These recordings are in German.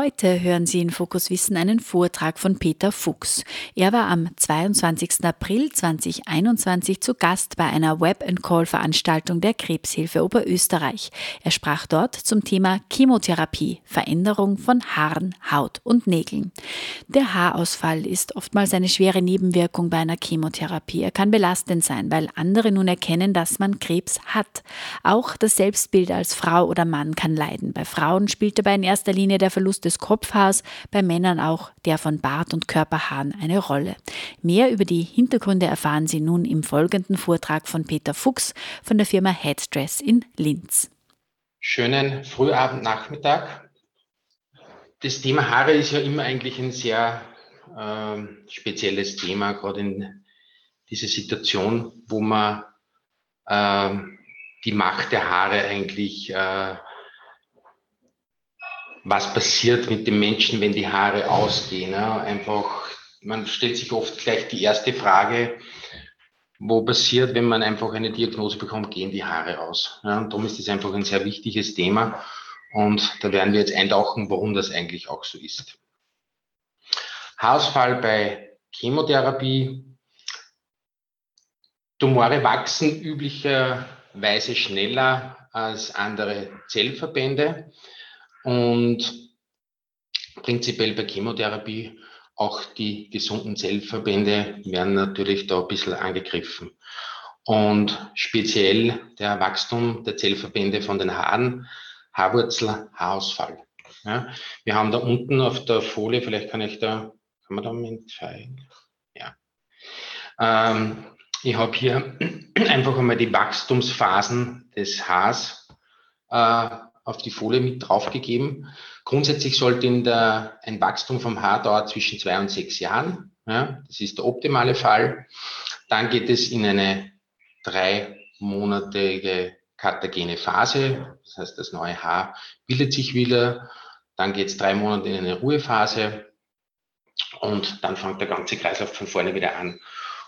Heute hören Sie in Fokus Wissen einen Vortrag von Peter Fuchs. Er war am 22. April 2021 zu Gast bei einer Web-and-Call-Veranstaltung der Krebshilfe Oberösterreich. Er sprach dort zum Thema Chemotherapie, Veränderung von Haaren, Haut und Nägeln. Der Haarausfall ist oftmals eine schwere Nebenwirkung bei einer Chemotherapie. Er kann belastend sein, weil andere nun erkennen, dass man Krebs hat. Auch das Selbstbild als Frau oder Mann kann leiden. Bei Frauen spielt dabei in erster Linie der Verlust des Kopfhaars, bei Männern auch der von Bart und Körperhaaren eine Rolle. Mehr über die Hintergründe erfahren Sie nun im folgenden Vortrag von Peter Fuchs von der Firma Headstress in Linz. Schönen Frühabend-Nachmittag. Das Thema Haare ist ja immer eigentlich ein sehr äh, spezielles Thema, gerade in dieser Situation, wo man äh, die Macht der Haare eigentlich äh, was passiert mit dem Menschen, wenn die Haare ausgehen. Ja? Einfach, man stellt sich oft gleich die erste Frage, wo passiert, wenn man einfach eine Diagnose bekommt, gehen die Haare aus. Ja? Und darum ist das einfach ein sehr wichtiges Thema. Und da werden wir jetzt eintauchen, warum das eigentlich auch so ist. Haarausfall bei Chemotherapie. Tumore wachsen üblicherweise schneller als andere Zellverbände. Und prinzipiell bei Chemotherapie auch die gesunden Zellverbände werden natürlich da ein bisschen angegriffen. Und speziell der Wachstum der Zellverbände von den Haaren, Haarwurzel, Haarausfall. Ja, wir haben da unten auf der Folie, vielleicht kann ich da, kann man da mitteilen? Ja. Ähm, ich habe hier einfach einmal die Wachstumsphasen des Haars äh, auf die Folie mit draufgegeben. Grundsätzlich sollte in der, ein Wachstum vom Haar dauern zwischen zwei und sechs Jahren. Ja, das ist der optimale Fall. Dann geht es in eine dreimonatige katagene Phase. Das heißt, das neue Haar bildet sich wieder. Dann geht es drei Monate in eine Ruhephase. Und dann fängt der ganze Kreislauf von vorne wieder an.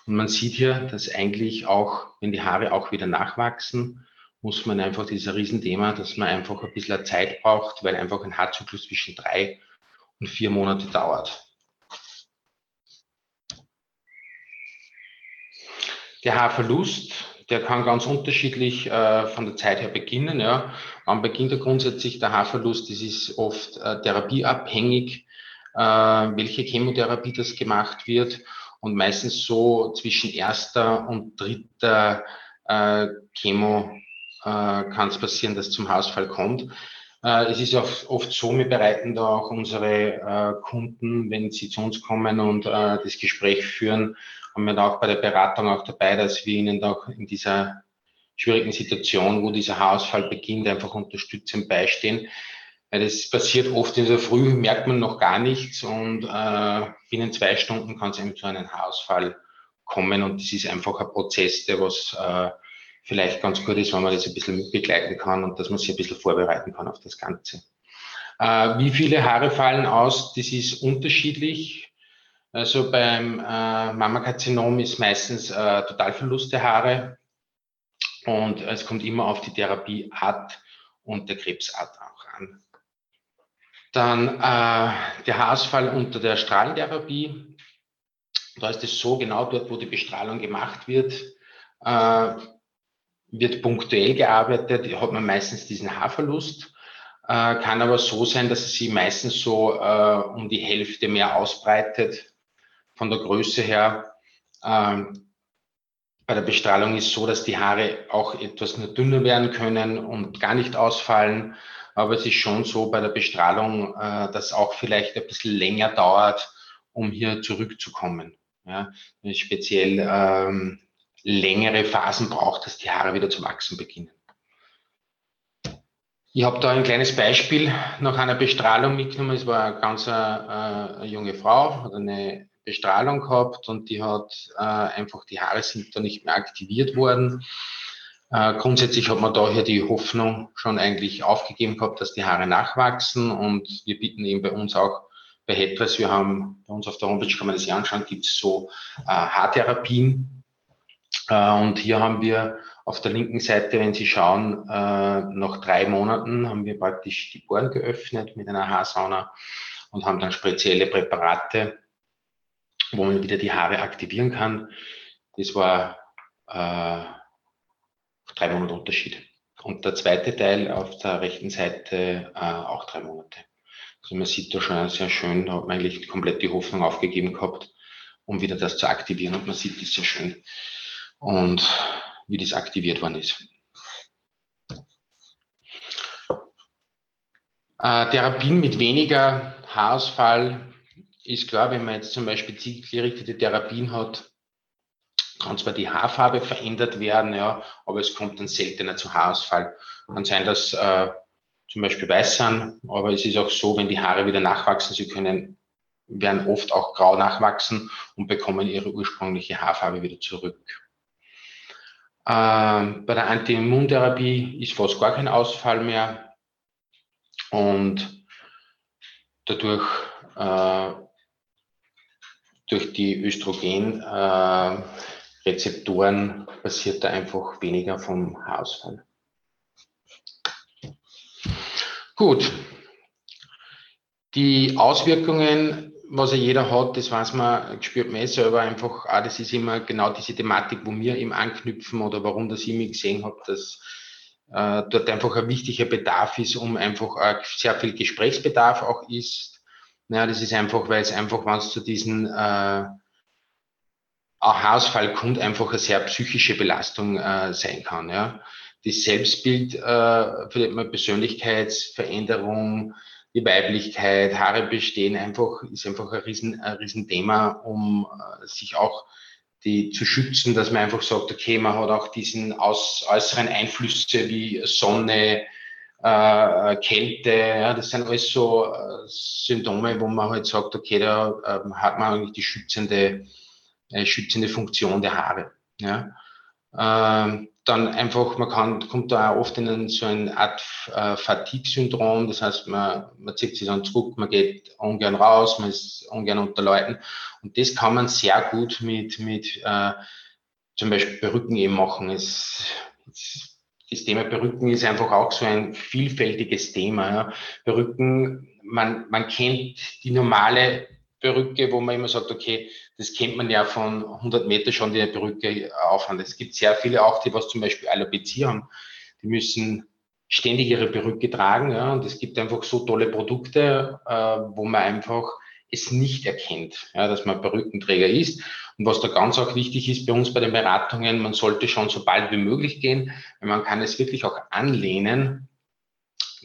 Und man sieht hier, dass eigentlich auch, wenn die Haare auch wieder nachwachsen, muss man einfach dieser Riesenthema, dass man einfach ein bisschen Zeit braucht, weil einfach ein Haarzyklus zwischen drei und vier Monate dauert. Der Haarverlust, der kann ganz unterschiedlich äh, von der Zeit her beginnen. Ja. Wann beginnt er grundsätzlich der Haarverlust? Das ist oft äh, therapieabhängig, äh, welche Chemotherapie das gemacht wird. Und meistens so zwischen erster und dritter äh, Chemo äh, kann es passieren, dass es zum Hausfall kommt. Äh, es ist auch oft so, wir bereiten da auch unsere äh, Kunden, wenn sie zu uns kommen und das Gespräch führen, haben wir da auch bei der Beratung auch dabei, dass wir ihnen da in dieser schwierigen Situation, wo dieser Haarausfall beginnt, einfach unterstützend beistehen. Weil das passiert oft in der Früh, merkt man noch gar nichts und äh, binnen zwei Stunden kann es eben zu einem Haarausfall kommen und das ist einfach ein Prozess, der was äh, vielleicht ganz gut ist, wenn man das ein bisschen mitbegleiten kann und dass man sich ein bisschen vorbereiten kann auf das Ganze. Äh, wie viele Haare fallen aus? Das ist unterschiedlich. Also beim äh, Mammakarzinom ist meistens äh, Totalverlust der Haare und es kommt immer auf die Therapieart und der Krebsart auch an. Dann äh, der Haarausfall unter der Strahlentherapie. Da ist es so, genau dort, wo die Bestrahlung gemacht wird, äh, wird punktuell gearbeitet, hat man meistens diesen Haarverlust. Äh, kann aber so sein, dass es sich meistens so äh, um die Hälfte mehr ausbreitet von der Größe her. Ähm, bei der Bestrahlung ist so, dass die Haare auch etwas nur dünner werden können und gar nicht ausfallen. Aber es ist schon so bei der Bestrahlung, äh, dass auch vielleicht ein bisschen länger dauert, um hier zurückzukommen. Ja, speziell ähm, längere Phasen braucht, dass die Haare wieder zu wachsen beginnen. Ich habe da ein kleines Beispiel nach einer Bestrahlung mitgenommen. Es war eine ganz äh, eine junge Frau, hat eine Bestrahlung gehabt und die hat äh, einfach, die Haare sind da nicht mehr aktiviert worden. Äh, grundsätzlich hat man daher die Hoffnung schon eigentlich aufgegeben gehabt, dass die Haare nachwachsen und wir bieten eben bei uns auch bei Headpress, wir haben bei uns auf der Homepage, kann man das ja anschauen, gibt es so äh, Haartherapien. Äh, und hier haben wir auf der linken Seite, wenn Sie schauen, äh, nach drei Monaten haben wir praktisch die Poren geöffnet mit einer Haarsauna und haben dann spezielle Präparate, wo man wieder die Haare aktivieren kann. Das war äh, drei Monate Unterschied. Und der zweite Teil auf der rechten Seite äh, auch drei Monate. Also man sieht da schon sehr schön, da hat man eigentlich komplett die Hoffnung aufgegeben gehabt, um wieder das zu aktivieren. Und man sieht das sehr schön. Und wie das aktiviert worden ist. Äh, Therapien mit weniger Haarausfall ist klar, wenn man jetzt zum Beispiel zielgerichtete Therapien hat, kann zwar die Haarfarbe verändert werden, ja, aber es kommt dann seltener zu Haarausfall. Kann sein, dass äh, zum Beispiel weiß sind, aber es ist auch so, wenn die Haare wieder nachwachsen, sie können, werden oft auch grau nachwachsen und bekommen ihre ursprüngliche Haarfarbe wieder zurück. Ähm, bei der Anti-Immuntherapie ist fast gar kein Ausfall mehr und dadurch äh, durch die Östrogenrezeptoren äh, passiert da einfach weniger vom Haarausfall. Gut. Die Auswirkungen was ja jeder hat, das weiß man, spürt man eh selber einfach, ah, das ist immer genau diese Thematik, wo wir eben anknüpfen oder warum das ich mich gesehen habe, dass äh, dort einfach ein wichtiger Bedarf ist, um einfach äh, sehr viel Gesprächsbedarf auch ist. Naja, das ist einfach, weil es einfach, wenn es zu diesen äh, Haarausfall kommt, einfach eine sehr psychische Belastung äh, sein kann. Ja. Das Selbstbild, äh, vielleicht mal Persönlichkeitsveränderung, die Weiblichkeit, Haare bestehen einfach, ist einfach ein, Riesen, ein Riesenthema, um äh, sich auch die zu schützen, dass man einfach sagt, okay, man hat auch diesen aus, äußeren Einflüsse wie Sonne, äh, Kälte, ja, das sind alles so äh, Symptome, wo man halt sagt, okay, da äh, hat man eigentlich die schützende, äh, schützende Funktion der Haare. Ja. Ähm, dann einfach, man kann, kommt da auch oft in einen, so eine Art äh, Fatigue-Syndrom. Das heißt, man, man zieht sich dann zurück, man geht ungern raus, man ist ungern unter Leuten. Und das kann man sehr gut mit, mit äh, zum Beispiel Perücken eben machen. Es, es, das Thema Perücken ist einfach auch so ein vielfältiges Thema. Ja. Perücken, man, man kennt die normale Perücke, wo man immer sagt, okay, das kennt man ja von 100 Meter schon, die eine Perücke aufhand. Es gibt sehr viele auch, die was zum Beispiel Alopecia haben, die müssen ständig ihre Perücke tragen. Ja, und es gibt einfach so tolle Produkte, äh, wo man einfach es nicht erkennt, ja, dass man Perückenträger ist. Und was da ganz auch wichtig ist bei uns bei den Beratungen, man sollte schon so bald wie möglich gehen, weil man kann es wirklich auch anlehnen,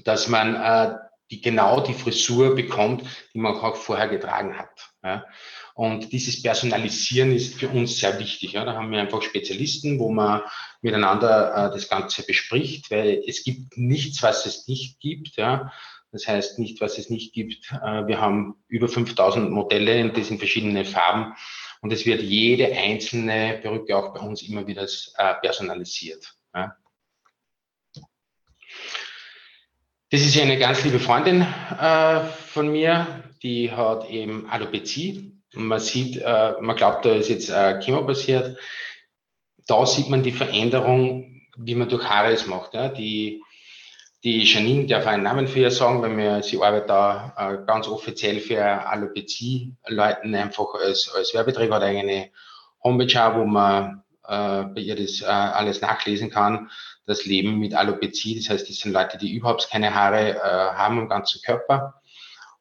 dass man äh, die genau die Frisur bekommt, die man auch vorher getragen hat. Ja. Und dieses Personalisieren ist für uns sehr wichtig. Ja. Da haben wir einfach Spezialisten, wo man miteinander äh, das Ganze bespricht, weil es gibt nichts, was es nicht gibt. Ja. Das heißt nicht, was es nicht gibt. Äh, wir haben über 5000 Modelle in verschiedenen Farben. Und es wird jede einzelne Perücke auch bei uns immer wieder äh, personalisiert. Ja. Das ist eine ganz liebe Freundin äh, von mir, die hat eben Alopecia. man sieht, äh, man glaubt, da ist jetzt äh, Chemo passiert. Da sieht man die Veränderung, wie man durch Haare es macht. Ja. Die, die Janine darf einen Namen für ihr sagen, weil wir, sie arbeitet da äh, ganz offiziell für Alopecia-Leuten einfach als, als Werbeträger, hat eine Homepage wo man bei ihr das äh, alles nachlesen kann das Leben mit Alopecia. Das heißt, das sind Leute, die überhaupt keine Haare äh, haben am ganzen Körper.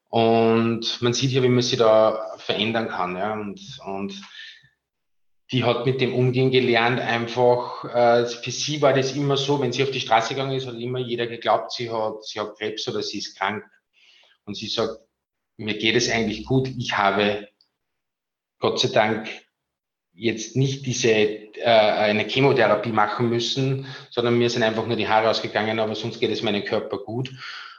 Und man sieht hier, wie man sie da verändern kann. Ja? Und, und die hat mit dem Umgehen gelernt, einfach, äh, für sie war das immer so, wenn sie auf die Straße gegangen ist, hat immer jeder geglaubt, sie hat, sie hat Krebs oder sie ist krank. Und sie sagt, mir geht es eigentlich gut, ich habe Gott sei Dank jetzt nicht diese äh, eine Chemotherapie machen müssen, sondern mir sind einfach nur die Haare ausgegangen, aber sonst geht es meinem Körper gut.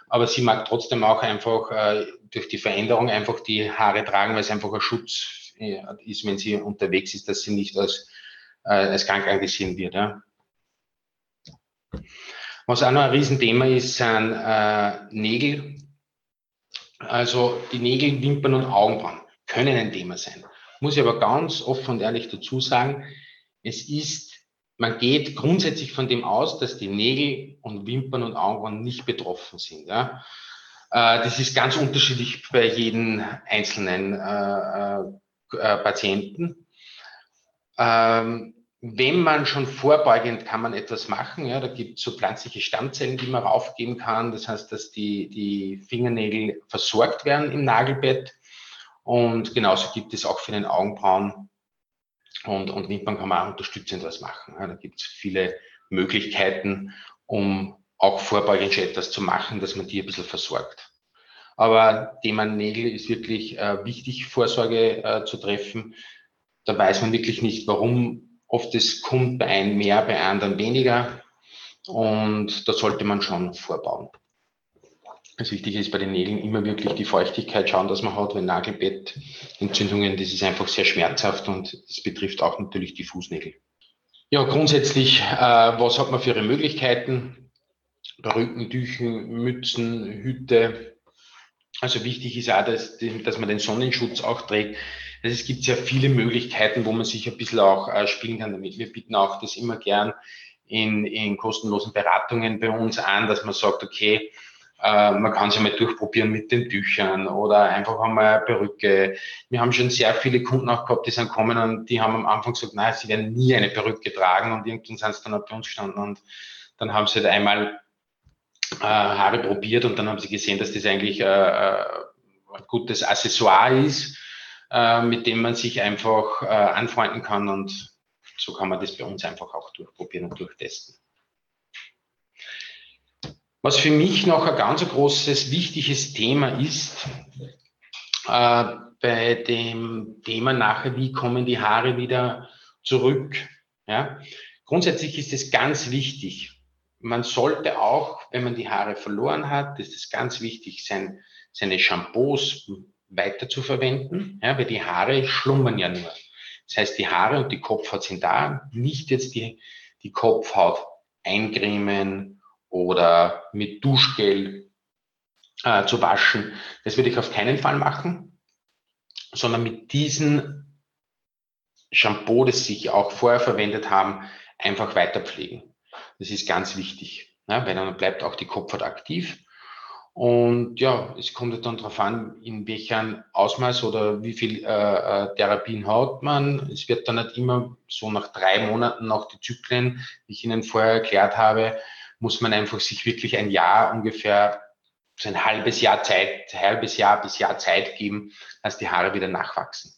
Aber sie mag trotzdem auch einfach äh, durch die Veränderung einfach die Haare tragen, weil es einfach ein Schutz äh, ist, wenn sie unterwegs ist, dass sie nicht als, äh, als krank angesehen wird. Ja. Was auch noch ein Riesenthema ist, sind äh, Nägel. Also die Nägel, Wimpern und Augenbrauen können ein Thema sein. Muss ich aber ganz offen und ehrlich dazu sagen, es ist, man geht grundsätzlich von dem aus, dass die Nägel und Wimpern und Augenbrauen nicht betroffen sind. Ja. Äh, das ist ganz unterschiedlich bei jedem einzelnen äh, äh, Patienten. Ähm, wenn man schon vorbeugend kann man etwas machen, ja, da gibt es so pflanzliche Stammzellen, die man raufgeben kann. Das heißt, dass die, die Fingernägel versorgt werden im Nagelbett. Und genauso gibt es auch für den Augenbrauen und, und Wimpern kann man auch unterstützend was machen. Ja, da gibt es viele Möglichkeiten, um auch vorbeugend etwas zu machen, dass man die ein bisschen versorgt. Aber Thema Nägel ist wirklich äh, wichtig, Vorsorge äh, zu treffen. Da weiß man wirklich nicht, warum oft es kommt bei einem mehr, bei anderen weniger. Und da sollte man schon vorbauen. Das Wichtige ist bei den Nägeln immer wirklich die Feuchtigkeit schauen, dass man hat, wenn Nagelbettentzündungen, das ist einfach sehr schmerzhaft und das betrifft auch natürlich die Fußnägel. Ja, grundsätzlich, äh, was hat man für ihre Möglichkeiten? Perücken, Tüchen, Mützen, Hüte. Also wichtig ist auch, dass, dass man den Sonnenschutz auch trägt. Also es gibt sehr viele Möglichkeiten, wo man sich ein bisschen auch äh, spielen kann damit. Wir bieten auch das immer gern in, in kostenlosen Beratungen bei uns an, dass man sagt, okay, äh, man kann sich mal durchprobieren mit den Tüchern oder einfach einmal eine Perücke. Wir haben schon sehr viele Kunden auch gehabt, die sind kommen und die haben am Anfang gesagt, nein, sie werden nie eine Perücke tragen und irgendwann sind sie dann bei uns gestanden und dann haben sie halt einmal äh, Haare probiert und dann haben sie gesehen, dass das eigentlich äh, äh, ein gutes Accessoire ist, äh, mit dem man sich einfach äh, anfreunden kann und so kann man das bei uns einfach auch durchprobieren und durchtesten. Was für mich noch ein ganz großes, wichtiges Thema ist, äh, bei dem Thema nachher, wie kommen die Haare wieder zurück. Ja? Grundsätzlich ist es ganz wichtig, man sollte auch, wenn man die Haare verloren hat, ist es ganz wichtig, sein, seine Shampoos weiter zu verwenden, ja, weil die Haare schlummern ja nur. Das heißt, die Haare und die Kopfhaut sind da, nicht jetzt die, die Kopfhaut eincremen oder mit Duschgel äh, zu waschen. Das würde ich auf keinen Fall machen, sondern mit diesem Shampoo, das Sie auch vorher verwendet haben, einfach weiter pflegen. Das ist ganz wichtig, ja, weil dann bleibt auch die Kopfhaut aktiv. Und ja, es kommt dann darauf an, in welchem Ausmaß oder wie viel äh, äh, Therapien hat man. Es wird dann nicht immer so nach drei Monaten nach die Zyklen, wie ich Ihnen vorher erklärt habe, muss man einfach sich wirklich ein Jahr ungefähr, so ein halbes Jahr Zeit, halbes Jahr bis Jahr Zeit geben, dass die Haare wieder nachwachsen.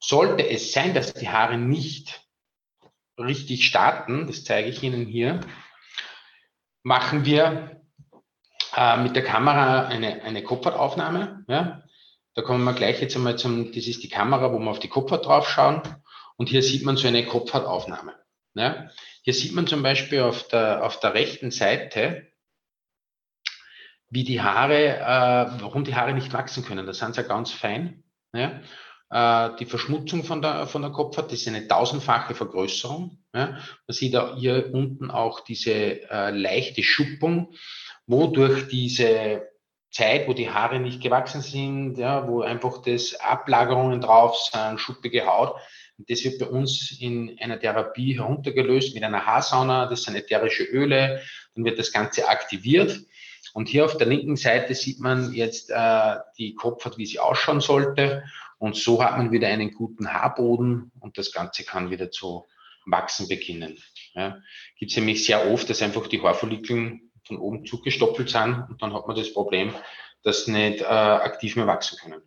Sollte es sein, dass die Haare nicht richtig starten, das zeige ich Ihnen hier, machen wir äh, mit der Kamera eine, eine Kopfhautaufnahme. Ja? Da kommen wir gleich jetzt einmal zum, das ist die Kamera, wo wir auf die Kopfhaut drauf schauen. Und hier sieht man so eine Kopfhautaufnahme. Ja? Hier sieht man zum Beispiel auf der, auf der rechten Seite, wie die Haare, äh, warum die Haare nicht wachsen können. Das sind sie ja ganz fein. Ja? Äh, die Verschmutzung von der, von der Kopfhaut, das ist eine tausendfache Vergrößerung. Ja. Man sieht da hier unten auch diese äh, leichte Schuppung, wo durch diese Zeit, wo die Haare nicht gewachsen sind, ja, wo einfach das Ablagerungen drauf sind, schuppige Haut. Und das wird bei uns in einer Therapie heruntergelöst mit einer Haarsauna, das sind ätherische Öle, dann wird das Ganze aktiviert. Und hier auf der linken Seite sieht man jetzt äh, die Kopfhaut, wie sie ausschauen sollte. Und so hat man wieder einen guten Haarboden und das Ganze kann wieder zu wachsen beginnen. Ja. Gibt es nämlich sehr oft, dass einfach die Haarfollikeln von oben zugestoppelt sind und dann hat man das Problem, dass nicht äh, aktiv mehr wachsen können.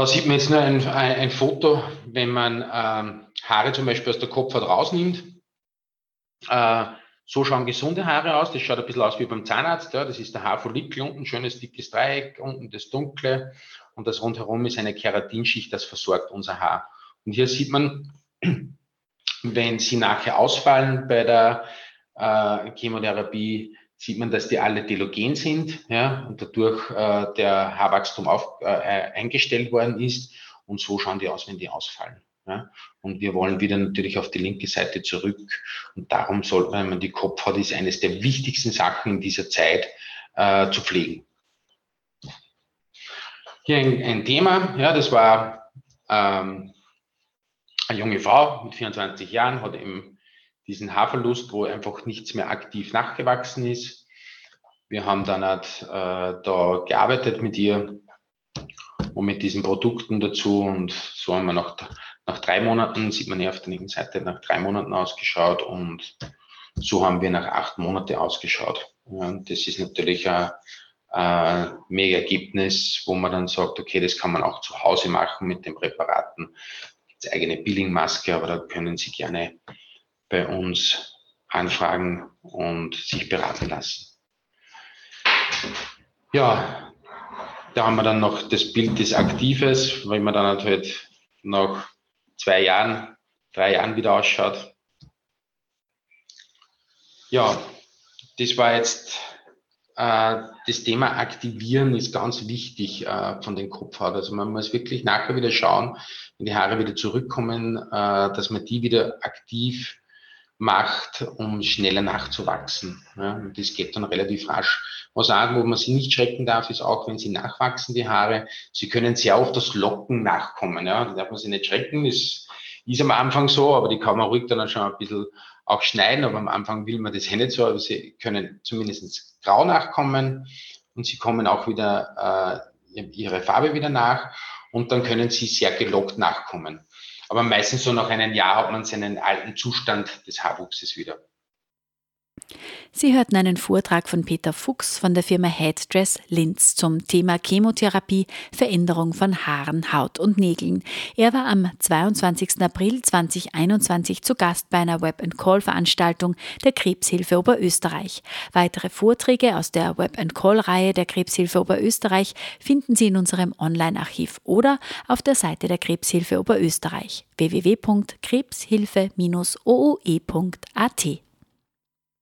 Da sieht man jetzt nur ein, ein, ein Foto, wenn man ähm, Haare zum Beispiel aus der Kopfhaut rausnimmt. Äh, so schauen gesunde Haare aus. Das schaut ein bisschen aus wie beim Zahnarzt. Ja. Das ist der Haarfollikel unten, schönes dickes Dreieck, unten das Dunkle und das rundherum ist eine Keratinschicht, das versorgt unser Haar. Und hier sieht man, wenn sie nachher ausfallen bei der äh, Chemotherapie, sieht man, dass die alle telogen sind ja, und dadurch äh, der Haarwachstum auf, äh, eingestellt worden ist und so schauen die aus, wenn die ausfallen. Ja? Und wir wollen wieder natürlich auf die linke Seite zurück. Und darum sollte man die Kopfhaut ist, eines der wichtigsten Sachen in dieser Zeit äh, zu pflegen. Hier ein, ein, Thema, ja, das war ähm, eine junge Frau mit 24 Jahren, hat eben diesen Haarverlust, wo einfach nichts mehr aktiv nachgewachsen ist. Wir haben dann halt, äh, da gearbeitet mit ihr und mit diesen Produkten dazu und so haben wir nach, nach drei Monaten, sieht man hier auf der linken Seite, nach drei Monaten ausgeschaut und so haben wir nach acht Monaten ausgeschaut. Ja, das ist natürlich ein, ein mega Ergebnis, wo man dann sagt, okay, das kann man auch zu Hause machen mit den Präparaten. Gibt eigene Peeling-Maske, aber da können Sie gerne bei uns anfragen und sich beraten lassen. Ja, da haben wir dann noch das Bild des Aktives, weil man dann halt nach zwei Jahren, drei Jahren wieder ausschaut. Ja, das war jetzt äh, das Thema Aktivieren ist ganz wichtig äh, von den Kopfhaut. Also man muss wirklich nachher wieder schauen, wenn die Haare wieder zurückkommen, äh, dass man die wieder aktiv macht, um schneller nachzuwachsen. Ja, und das geht dann relativ rasch. Was auch, wo man sie nicht schrecken darf, ist auch, wenn sie nachwachsen, die Haare. Sie können sehr oft das Locken nachkommen. Ja, da darf man sie nicht schrecken. Das ist am Anfang so, aber die kann man ruhig dann schon ein bisschen auch schneiden. Aber am Anfang will man das nicht so, aber sie können zumindest grau nachkommen und sie kommen auch wieder äh, ihre Farbe wieder nach und dann können sie sehr gelockt nachkommen. Aber meistens so nach einem Jahr hat man seinen alten Zustand des Haarwuchses wieder. Sie hörten einen Vortrag von Peter Fuchs von der Firma Headdress Linz zum Thema Chemotherapie, Veränderung von Haaren, Haut und Nägeln. Er war am 22. April 2021 zu Gast bei einer Web-and-Call-Veranstaltung der Krebshilfe Oberösterreich. Weitere Vorträge aus der Web-and-Call-Reihe der Krebshilfe Oberösterreich finden Sie in unserem Online-Archiv oder auf der Seite der Krebshilfe Oberösterreich www.krebshilfe-ooe.at.